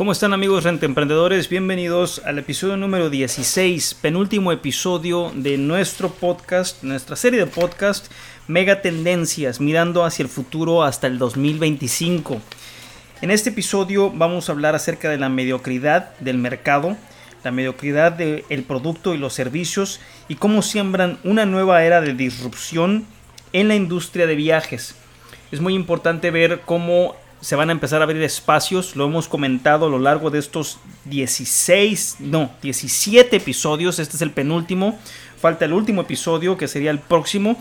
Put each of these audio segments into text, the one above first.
¿Cómo están amigos renta emprendedores? Bienvenidos al episodio número 16, penúltimo episodio de nuestro podcast, nuestra serie de podcast Mega Tendencias, mirando hacia el futuro hasta el 2025. En este episodio vamos a hablar acerca de la mediocridad del mercado, la mediocridad del producto y los servicios y cómo siembran una nueva era de disrupción en la industria de viajes. Es muy importante ver cómo se van a empezar a abrir espacios, lo hemos comentado a lo largo de estos 16, no, 17 episodios, este es el penúltimo, falta el último episodio que sería el próximo.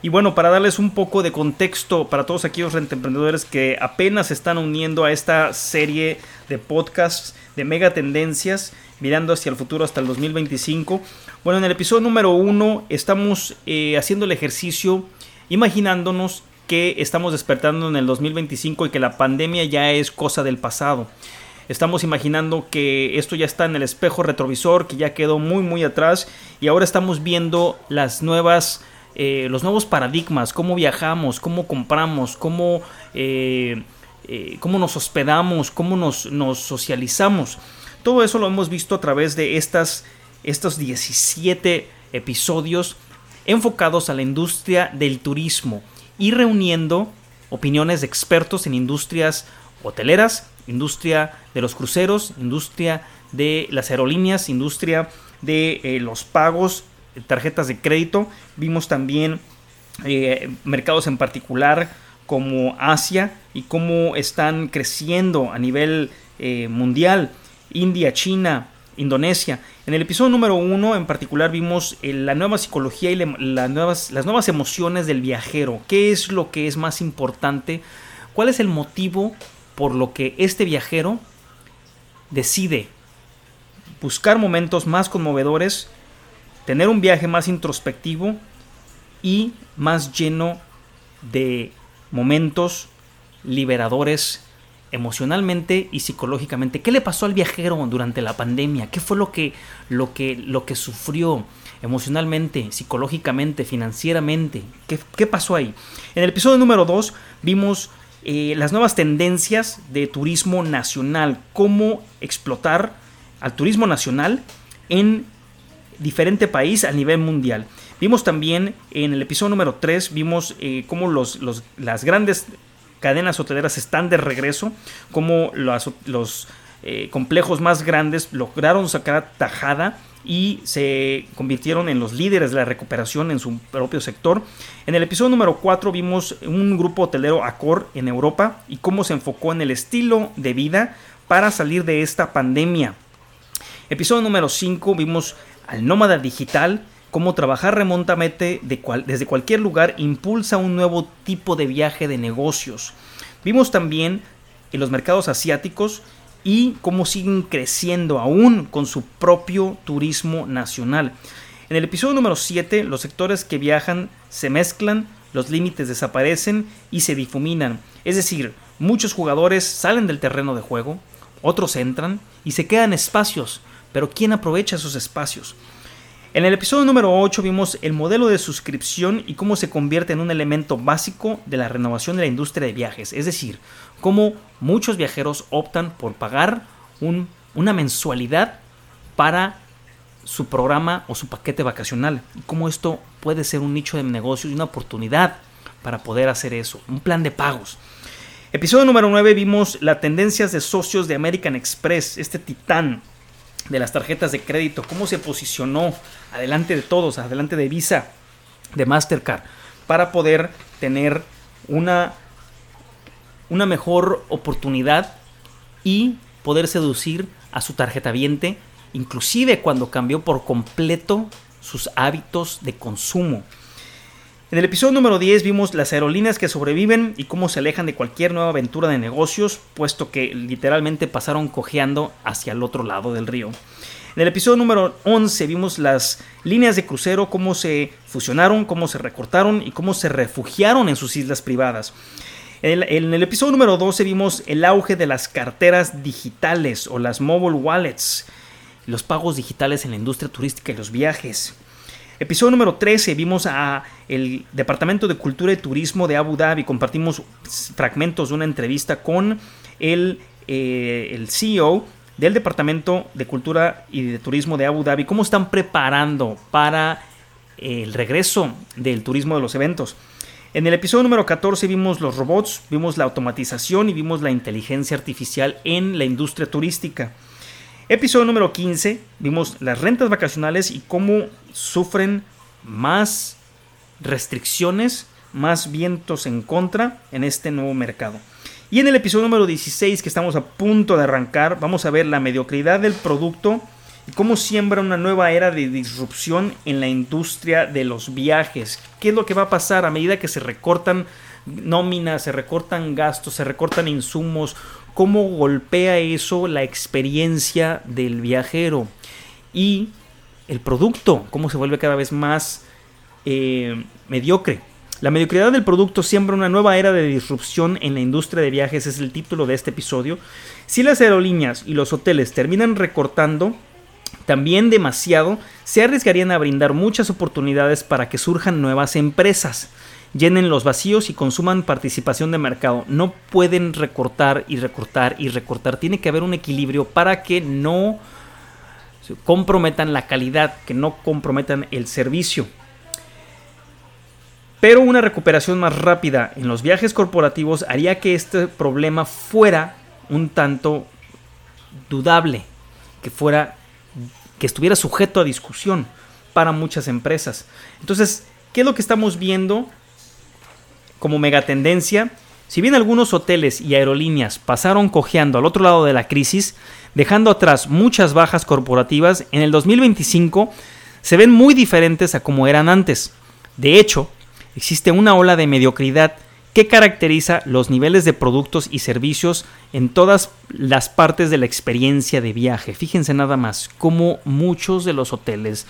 Y bueno, para darles un poco de contexto para todos aquellos emprendedores que apenas se están uniendo a esta serie de podcasts de mega tendencias, mirando hacia el futuro hasta el 2025. Bueno, en el episodio número uno estamos eh, haciendo el ejercicio imaginándonos que estamos despertando en el 2025 y que la pandemia ya es cosa del pasado. Estamos imaginando que esto ya está en el espejo retrovisor, que ya quedó muy muy atrás y ahora estamos viendo las nuevas, eh, los nuevos paradigmas, cómo viajamos, cómo compramos, cómo, eh, eh, cómo nos hospedamos, cómo nos, nos, socializamos. Todo eso lo hemos visto a través de estas, estos 17 episodios enfocados a la industria del turismo y reuniendo opiniones de expertos en industrias hoteleras, industria de los cruceros, industria de las aerolíneas, industria de eh, los pagos, tarjetas de crédito. Vimos también eh, mercados en particular como Asia y cómo están creciendo a nivel eh, mundial. India, China, Indonesia. En el episodio número uno en particular vimos eh, la nueva psicología y nuevas, las nuevas emociones del viajero. ¿Qué es lo que es más importante? ¿Cuál es el motivo por lo que este viajero decide buscar momentos más conmovedores, tener un viaje más introspectivo y más lleno de momentos liberadores emocionalmente y psicológicamente. ¿Qué le pasó al viajero durante la pandemia? ¿Qué fue lo que, lo que, lo que sufrió emocionalmente, psicológicamente, financieramente? ¿Qué, pasó ahí? En el episodio número 2 vimos eh, las nuevas tendencias de turismo nacional, cómo explotar al turismo nacional en diferente país a nivel mundial. Vimos también en el episodio número 3, vimos eh, cómo los, las grandes cadenas hoteleras están de regreso, como los, eh, complejos más grandes lograron sacar tajada y se convirtieron en los líderes de la recuperación en su propio sector. En el episodio número 4 vimos un grupo hotelero Accor en Europa y cómo se enfocó en el estilo de vida para salir de esta pandemia. Episodio número 5 vimos al nómada digital cómo trabajar remotamente desde cualquier lugar impulsa un nuevo tipo de viaje de negocios. Vimos también en los mercados asiáticos y cómo siguen creciendo aún con su propio turismo nacional. En el episodio número 7, los sectores que viajan se mezclan, los límites desaparecen y se difuminan. Es decir, muchos jugadores salen del terreno de juego, otros entran y se quedan espacios, pero ¿quién aprovecha esos espacios? En el episodio número 8 vimos el modelo de suscripción y cómo se convierte en un elemento básico de la renovación de la industria de viajes, es decir, cómo muchos viajeros optan por pagar una mensualidad para su programa o su paquete vacacional y cómo esto puede ser un nicho de negocio y una oportunidad para poder hacer eso, un plan de pagos. Episodio número 9 vimos las tendencias de socios de American Express, este titán de las tarjetas de crédito, cómo se posicionó adelante de todos, adelante de Visa, de Mastercard, para poder tener una, una mejor oportunidad y poder seducir a su tarjeta viente, inclusive cuando cambió por completo sus hábitos de consumo. En el episodio número 10 vimos las aerolíneas que sobreviven y cómo se alejan de cualquier nueva aventura de negocios, puesto que literalmente pasaron cojeando hacia el otro lado del río. En el episodio número 11 vimos las líneas de crucero, cómo se fusionaron, cómo se recortaron y cómo se refugiaron en sus islas privadas. En el, episodio número 12 vimos el auge de las carteras digitales o las mobile wallets, los pagos digitales en la industria turística y los viajes. Episodio número 13 vimos a el Departamento de Cultura y Turismo de Abu Dhabi. Compartimos fragmentos de una entrevista con el, eh, el CEO del Departamento de Cultura y de Turismo de Abu Dhabi. Cómo están preparando para el regreso del turismo de los eventos. En el episodio número 14 vimos los robots, vimos la automatización y vimos la inteligencia artificial en la industria turística. Episodio número 15, vimos las rentas vacacionales y cómo sufren más restricciones, más vientos en contra en este nuevo mercado. Y en el episodio número 16, que estamos a punto de arrancar, vamos a ver la mediocridad del producto y cómo siembra una nueva era de disrupción en la industria de los viajes. ¿Qué es lo que va a pasar a medida que se recortan nóminas, se recortan gastos, se recortan insumos? Cómo golpea eso la experiencia del viajero y el producto, cómo se vuelve cada vez más eh, mediocre. La mediocridad del producto siembra una nueva era de disrupción en la industria de viajes, es el título de este episodio. Si las aerolíneas y los hoteles terminan recortando también demasiado, se arriesgarían a brindar muchas oportunidades para que surjan nuevas empresas llenen los vacíos y consuman participación de mercado. No pueden recortar y recortar y recortar. Tiene que haber un equilibrio para que no comprometan la calidad, que no comprometan el servicio. Pero una recuperación más rápida en los viajes corporativos haría que este problema fuera un tanto dudable, que fuera que estuviera sujeto a discusión para muchas empresas. Entonces, ¿qué es lo que estamos viendo? Como megatendencia, si bien algunos hoteles y aerolíneas pasaron cojeando al otro lado de la crisis, dejando atrás muchas bajas corporativas, en el 2025 se ven muy diferentes a como eran antes. De hecho, existe una ola de mediocridad que caracteriza los niveles de productos y servicios en todas las partes de la experiencia de viaje. Fíjense nada más cómo muchos de los hoteles,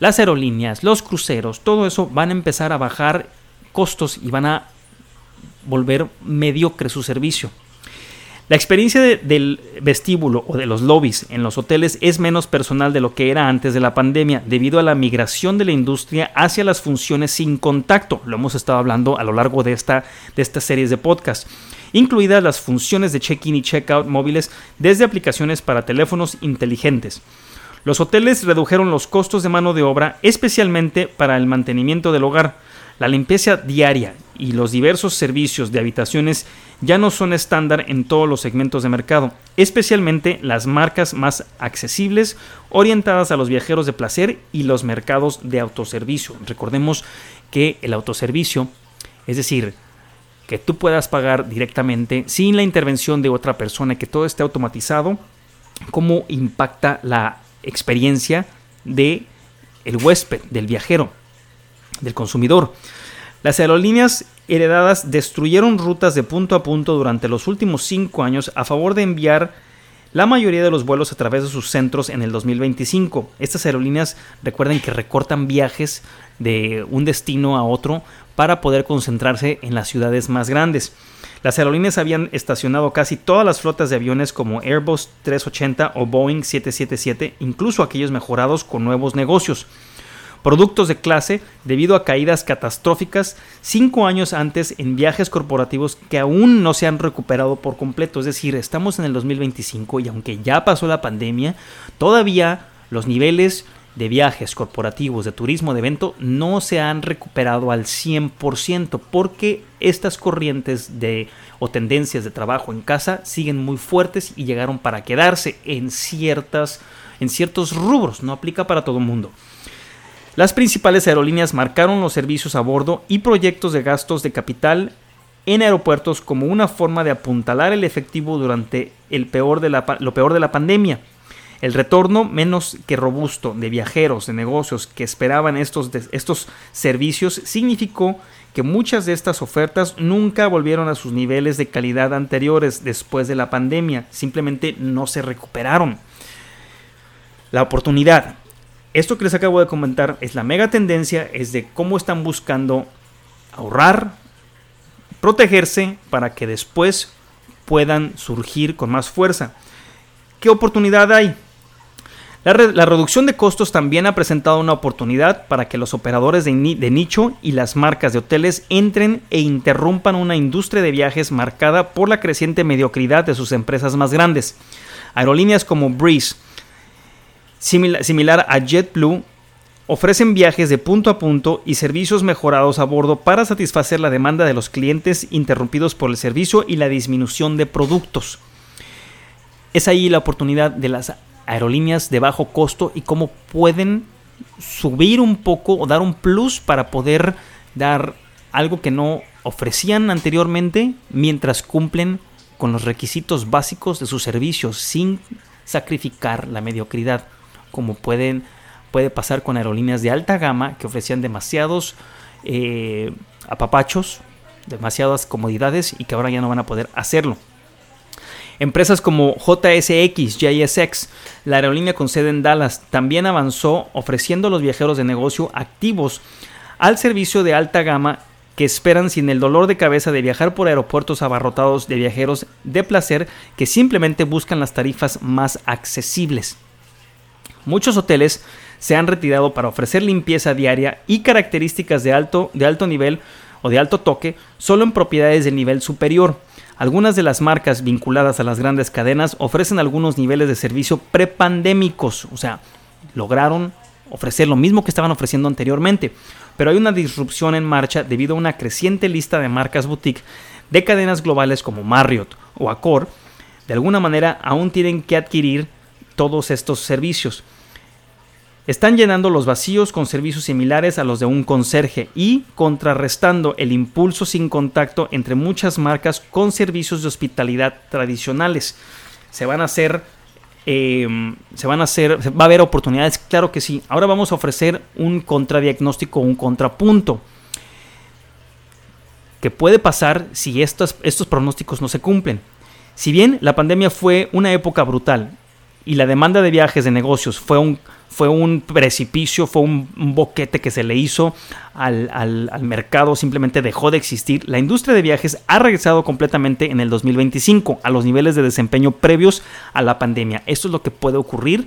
las aerolíneas, los cruceros, todo eso van a empezar a bajar costos y van a volver mediocre su servicio. La experiencia del vestíbulo o de los lobbies en los hoteles es menos personal de lo que era antes de la pandemia, debido a la migración de la industria hacia las funciones sin contacto. Lo hemos estado hablando a lo largo de, esta, de series de podcast, incluidas las funciones de check-in y check-out móviles desde aplicaciones para teléfonos inteligentes. Los hoteles redujeron los costos de mano de obra, especialmente para el mantenimiento del hogar la limpieza diaria y los diversos servicios de habitaciones ya no son estándar en todos los segmentos de mercado, especialmente las marcas más accesibles orientadas a los viajeros de placer y los mercados de autoservicio. Recordemos que el autoservicio, es decir, que tú puedas pagar directamente sin la intervención de otra persona, que todo esté automatizado, cómo impacta la experiencia de el huésped, del viajero del consumidor. Las aerolíneas heredadas destruyeron rutas de punto a punto durante los últimos cinco años a favor de enviar la mayoría de los vuelos a través de sus centros en el 2025. Estas aerolíneas recuerden que recortan viajes de un destino a otro para poder concentrarse en las ciudades más grandes. Las aerolíneas habían estacionado casi todas las flotas de aviones como Airbus 380 o Boeing 777, incluso aquellos mejorados con nuevos negocios productos de clase debido a caídas catastróficas cinco años antes en viajes corporativos que aún no se han recuperado por completo. Es decir, estamos en el 2025 y aunque ya pasó la pandemia, todavía los niveles de viajes corporativos, de turismo, de evento, no se han recuperado al 100% porque estas corrientes de o tendencias de trabajo en casa siguen muy fuertes y llegaron para quedarse en ciertas en ciertos rubros, no aplica para todo el mundo. Las principales aerolíneas marcaron los servicios a bordo y proyectos de gastos de capital en aeropuertos como una forma de apuntalar el efectivo durante el peor de la, lo peor de la pandemia. El retorno menos que robusto de viajeros, de negocios que esperaban estos, estos servicios significó que muchas de estas ofertas nunca volvieron a sus niveles de calidad anteriores después de la pandemia, simplemente no se recuperaron. La oportunidad. Esto que les acabo de comentar es la mega tendencia, es de cómo están buscando ahorrar, protegerse para que después puedan surgir con más fuerza. ¿Qué oportunidad hay? La, reducción de costos también ha presentado una oportunidad para que los operadores de, de, nicho y las marcas de hoteles entren e interrumpan una industria de viajes marcada por la creciente mediocridad de sus empresas más grandes. Aerolíneas como Breeze, similar a JetBlue, ofrecen viajes de punto a punto y servicios mejorados a bordo para satisfacer la demanda de los clientes interrumpidos por el servicio y la disminución de productos. Es ahí la oportunidad de las aerolíneas de bajo costo y cómo pueden subir un poco o dar un plus para poder dar algo que no ofrecían anteriormente mientras cumplen con los requisitos básicos de sus servicios sin sacrificar la mediocridad, como pueden, puede pasar con aerolíneas de alta gama que ofrecían demasiados eh, apapachos, demasiadas comodidades y que ahora ya no van a poder hacerlo. Empresas como JSX, JSX, la aerolínea con sede en Dallas, también avanzó ofreciendo a los viajeros de negocio activos al servicio de alta gama que esperan sin el dolor de cabeza de viajar por aeropuertos abarrotados de viajeros de placer que simplemente buscan las tarifas más accesibles. Muchos hoteles se han retirado para ofrecer limpieza diaria y características de alto, de alto nivel o de alto toque solo en propiedades de nivel superior. Algunas de las marcas vinculadas a las grandes cadenas ofrecen algunos niveles de servicio prepandémicos, o sea, lograron ofrecer lo mismo que estaban ofreciendo anteriormente, pero hay una disrupción en marcha debido a una creciente lista de marcas boutique de cadenas globales como Marriott o Accor, de alguna manera aún tienen que adquirir todos estos servicios. Están llenando los vacíos con servicios similares a los de un conserje y contrarrestando el impulso sin contacto entre muchas marcas con servicios de hospitalidad tradicionales. Se van a hacer, em, se van a hacer, va a haber oportunidades, claro que sí. Ahora vamos a ofrecer un contradiagnóstico, un contrapunto. ¿Qué puede pasar si estos, estos pronósticos no se cumplen? Si bien la pandemia fue una época brutal y la demanda de viajes de negocios fue un fue un precipicio, fue un, boquete que se le hizo al, al, mercado, simplemente dejó de existir. La industria de viajes ha regresado completamente en el 2025 a los niveles de desempeño previos a la pandemia. Esto es lo que puede ocurrir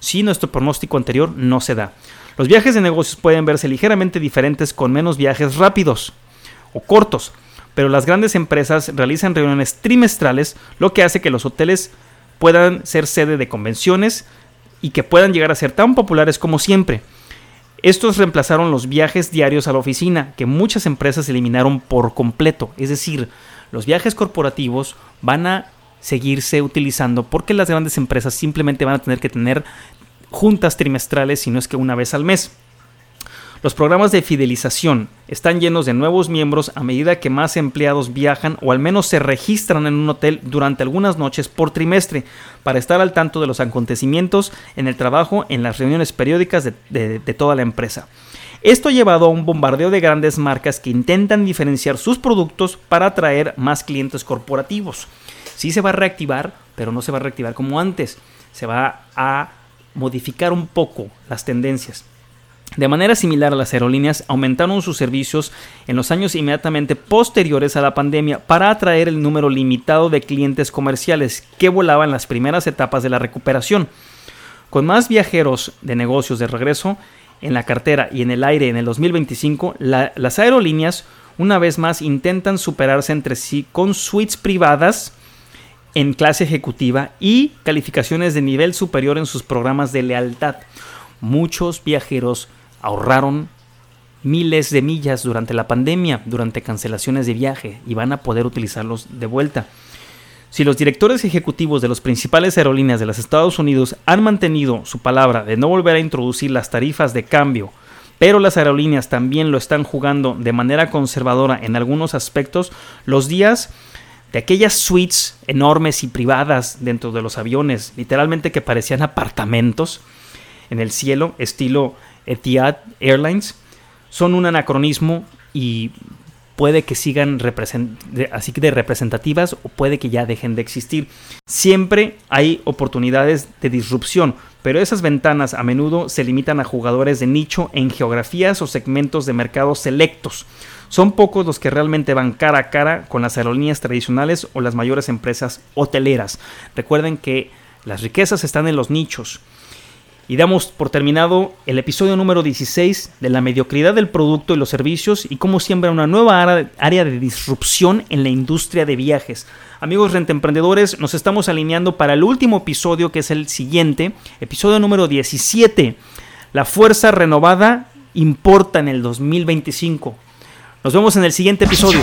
si nuestro pronóstico anterior no se da. Los viajes de negocios pueden verse ligeramente diferentes con menos viajes rápidos o cortos, pero las grandes empresas realizan reuniones trimestrales, lo que hace que los hoteles puedan ser sede de convenciones, y que puedan llegar a ser tan populares como siempre. Estos reemplazaron los viajes diarios a la oficina, que muchas empresas eliminaron por completo. Es decir, los viajes corporativos van a seguirse utilizando porque las grandes empresas simplemente van a tener que tener juntas trimestrales, si no es que una vez al mes. Los programas de fidelización están llenos de nuevos miembros a medida que más empleados viajan o al menos se registran en un hotel durante algunas noches por trimestre para estar al tanto de los acontecimientos en el trabajo en las reuniones periódicas de, toda la empresa. Esto ha llevado a un bombardeo de grandes marcas que intentan diferenciar sus productos para atraer más clientes corporativos. Sí se va a reactivar, pero no se va a reactivar como antes. Se va a modificar un poco las tendencias. De manera similar las aerolíneas, aumentaron sus servicios en los años inmediatamente posteriores a la pandemia para atraer el número limitado de clientes comerciales que volaban las primeras etapas de la recuperación. Con más viajeros de negocios de regreso en la cartera y en el aire en el 2025, las aerolíneas una vez más intentan superarse entre sí con suites privadas en clase ejecutiva y calificaciones de nivel superior en sus programas de lealtad. Muchos viajeros ahorraron miles de millas durante la pandemia, durante cancelaciones de viaje, y van a poder utilizarlos de vuelta. Si los directores ejecutivos de las principales aerolíneas de los Estados Unidos han mantenido su palabra de no volver a introducir las tarifas de cambio, pero las aerolíneas también lo están jugando de manera conservadora en algunos aspectos, los días de aquellas suites enormes y privadas dentro de los aviones, literalmente que parecían apartamentos en el cielo, estilo Etihad Airlines, son un anacronismo y puede que sigan así de representativas o puede que ya dejen de existir. Siempre hay oportunidades de disrupción, pero esas ventanas a menudo se limitan a jugadores de nicho en geografías o segmentos de mercados selectos. Son pocos los que realmente van cara a cara con las aerolíneas tradicionales o las mayores empresas hoteleras. Recuerden que las riquezas están en los nichos y damos por terminado el episodio número 16 de la mediocridad del producto y los servicios y cómo siembra una nueva área de disrupción en la industria de viajes. Amigos rentemprendedores, nos estamos alineando para el último episodio que es el siguiente, episodio número 17. La fuerza renovada importa en el 2025. Nos vemos en el siguiente episodio.